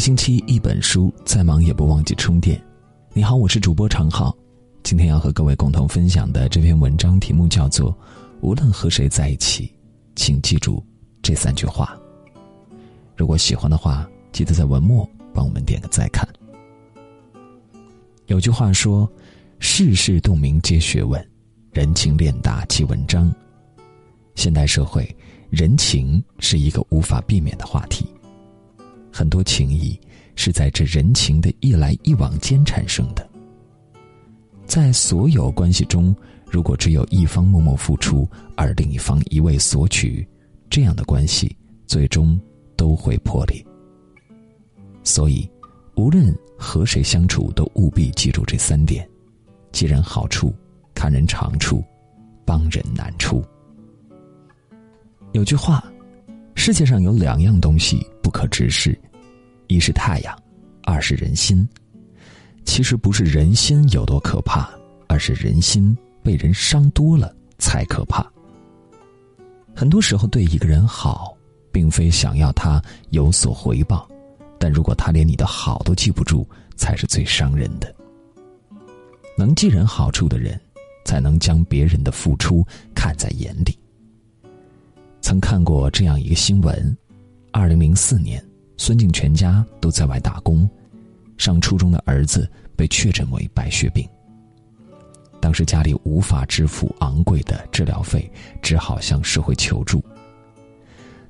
星期一本书，再忙也不忘记充电。你好，我是主播常浩。今天要和各位共同分享的这篇文章题目叫做《无论和谁在一起，请记住这三句话》。如果喜欢的话，记得在文末帮我们点个再看。有句话说：“世事洞明皆学问，人情练达即文章。”现代社会，人情是一个无法避免的话题。很多情谊是在这人情的一来一往间产生的。在所有关系中，如果只有一方默默付出，而另一方一味索取，这样的关系最终都会破裂。所以，无论和谁相处，都务必记住这三点：记人好处，看人长处，帮人难处。有句话，世界上有两样东西不可直视。一是太阳，二是人心。其实不是人心有多可怕，而是人心被人伤多了才可怕。很多时候对一个人好，并非想要他有所回报，但如果他连你的好都记不住，才是最伤人的。能记人好处的人，才能将别人的付出看在眼里。曾看过这样一个新闻：，二零零四年。孙静全家都在外打工，上初中的儿子被确诊为白血病。当时家里无法支付昂贵的治疗费，只好向社会求助。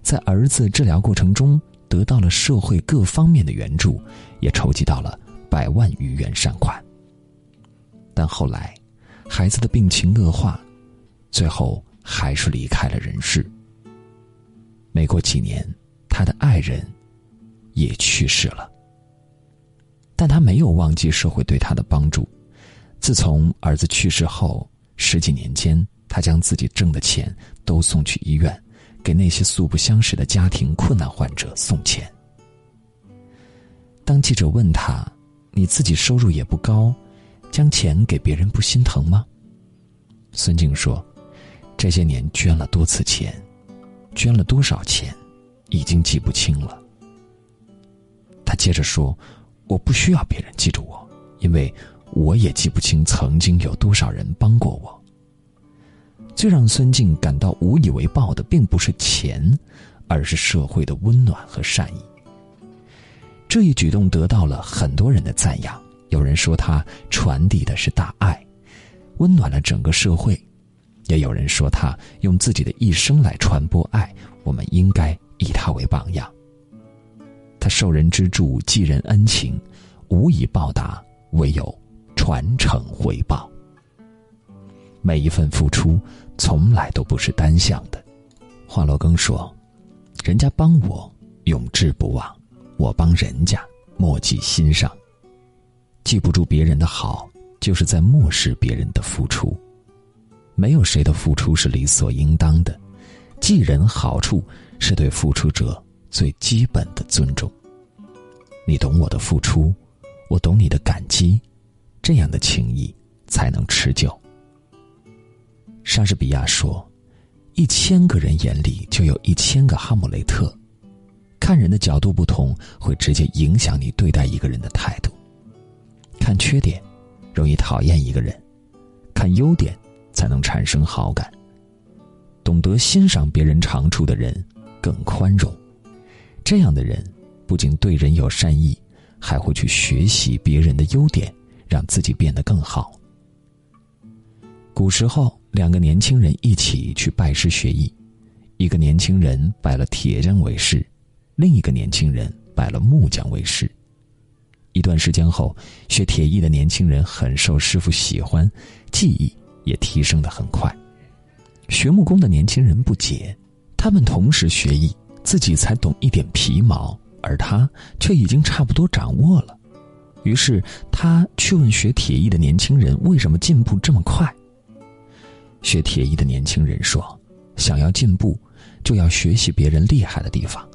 在儿子治疗过程中，得到了社会各方面的援助，也筹集到了百万余元善款。但后来，孩子的病情恶化，最后还是离开了人世。没过几年，他的爱人。也去世了，但他没有忘记社会对他的帮助。自从儿子去世后，十几年间，他将自己挣的钱都送去医院，给那些素不相识的家庭困难患者送钱。当记者问他：“你自己收入也不高，将钱给别人不心疼吗？”孙静说：“这些年捐了多次钱，捐了多少钱，已经记不清了。”他接着说：“我不需要别人记住我，因为我也记不清曾经有多少人帮过我。”最让孙静感到无以为报的，并不是钱，而是社会的温暖和善意。这一举动得到了很多人的赞扬。有人说他传递的是大爱，温暖了整个社会；也有人说他用自己的一生来传播爱。我们应该以他为榜样。他受人之助，记人恩情，无以报答，唯有传承回报。每一份付出，从来都不是单向的。华罗庚说：“人家帮我，永志不忘；我帮人家，莫记心上。记不住别人的好，就是在漠视别人的付出。没有谁的付出是理所应当的，记人好处是对付出者。”最基本的尊重。你懂我的付出，我懂你的感激，这样的情谊才能持久。莎士比亚说：“一千个人眼里就有一千个哈姆雷特。”看人的角度不同，会直接影响你对待一个人的态度。看缺点，容易讨厌一个人；看优点，才能产生好感。懂得欣赏别人长处的人，更宽容。这样的人，不仅对人有善意，还会去学习别人的优点，让自己变得更好。古时候，两个年轻人一起去拜师学艺，一个年轻人拜了铁匠为师，另一个年轻人拜了木匠为师。一段时间后，学铁艺的年轻人很受师傅喜欢，技艺也提升的很快。学木工的年轻人不解，他们同时学艺。自己才懂一点皮毛，而他却已经差不多掌握了。于是他去问学铁艺的年轻人：“为什么进步这么快？”学铁艺的年轻人说：“想要进步，就要学习别人厉害的地方。”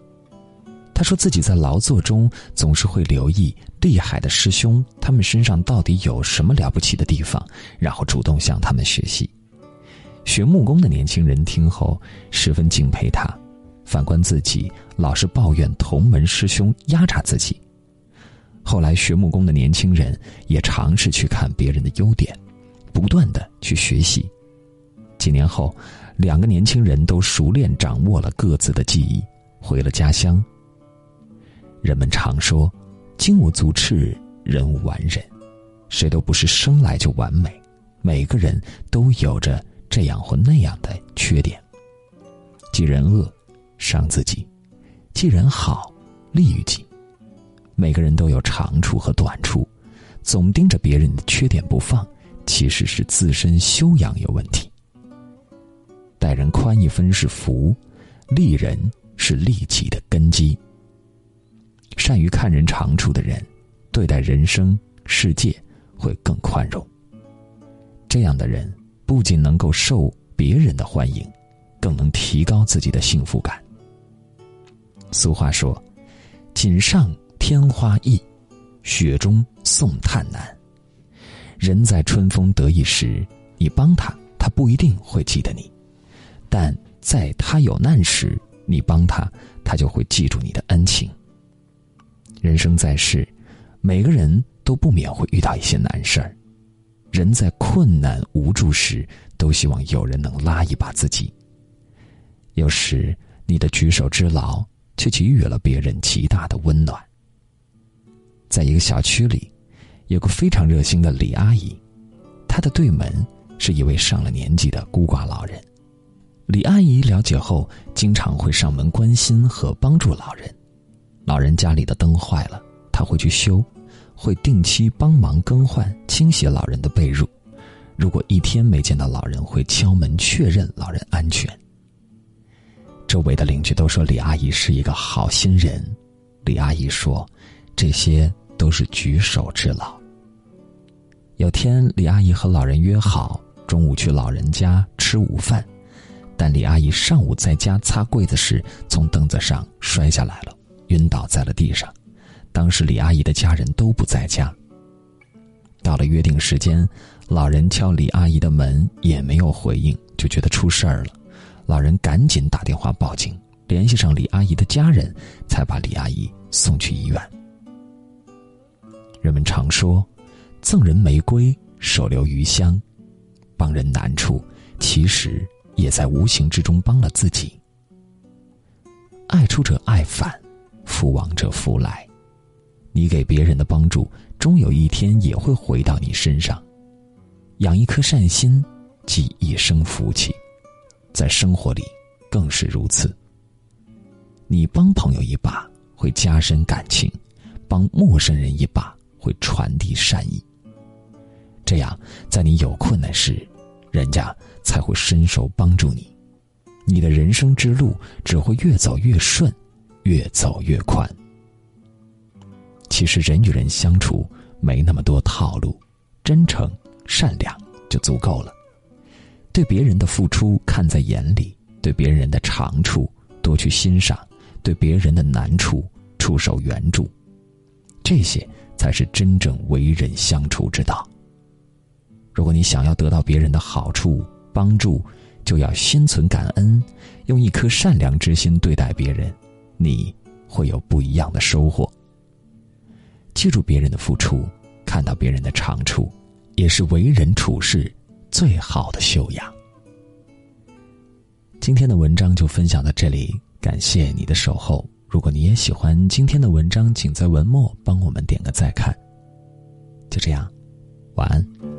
他说自己在劳作中总是会留意厉害的师兄，他们身上到底有什么了不起的地方，然后主动向他们学习。学木工的年轻人听后十分敬佩他。反观自己，老是抱怨同门师兄压榨自己，后来学木工的年轻人也尝试去看别人的优点，不断的去学习。几年后，两个年轻人都熟练掌握了各自的技艺，回了家乡。人们常说：“金无足赤，人无完人。”谁都不是生来就完美，每个人都有着这样或那样的缺点。既人恶，伤自己；既人好，利于己。每个人都有长处和短处，总盯着别人的缺点不放，其实是自身修养有问题。待人宽一分是福，利人是利己的根基。善于看人长处的人，对待人生世界会更宽容。这样的人不仅能够受别人的欢迎，更能提高自己的幸福感。俗话说：“锦上添花易，雪中送炭难。”人在春风得意时，你帮他，他不一定会记得你；但在他有难时，你帮他，他就会记住你的恩情。人生在世，每个人都不免会遇到一些难事儿。人在困难无助时，都希望有人能拉一把自己。有时，你的举手之劳却给予了别人极大的温暖。在一个小区里，有个非常热心的李阿姨，她的对门是一位上了年纪的孤寡老人。李阿姨了解后，经常会上门关心和帮助老人。老人家里的灯坏了，他会去修，会定期帮忙更换、清洗老人的被褥。如果一天没见到老人，会敲门确认老人安全。周围的邻居都说李阿姨是一个好心人。李阿姨说：“这些都是举手之劳。”有天，李阿姨和老人约好中午去老人家吃午饭，但李阿姨上午在家擦柜子时，从凳子上摔下来了。晕倒在了地上，当时李阿姨的家人都不在家。到了约定时间，老人敲李阿姨的门也没有回应，就觉得出事儿了。老人赶紧打电话报警，联系上李阿姨的家人，才把李阿姨送去医院。人们常说，赠人玫瑰，手留余香，帮人难处，其实也在无形之中帮了自己。爱出者爱返。福往者福来，你给别人的帮助，终有一天也会回到你身上。养一颗善心，积一生福气，在生活里更是如此。你帮朋友一把，会加深感情；帮陌生人一把，会传递善意。这样，在你有困难时，人家才会伸手帮助你。你的人生之路只会越走越顺。越走越宽。其实人与人相处没那么多套路，真诚善良就足够了。对别人的付出看在眼里，对别人的长处多去欣赏，对别人的难处出手援助，这些才是真正为人相处之道。如果你想要得到别人的好处帮助，就要心存感恩，用一颗善良之心对待别人。你会有不一样的收获。记住别人的付出，看到别人的长处，也是为人处事最好的修养。今天的文章就分享到这里，感谢你的守候。如果你也喜欢今天的文章，请在文末帮我们点个再看。就这样，晚安。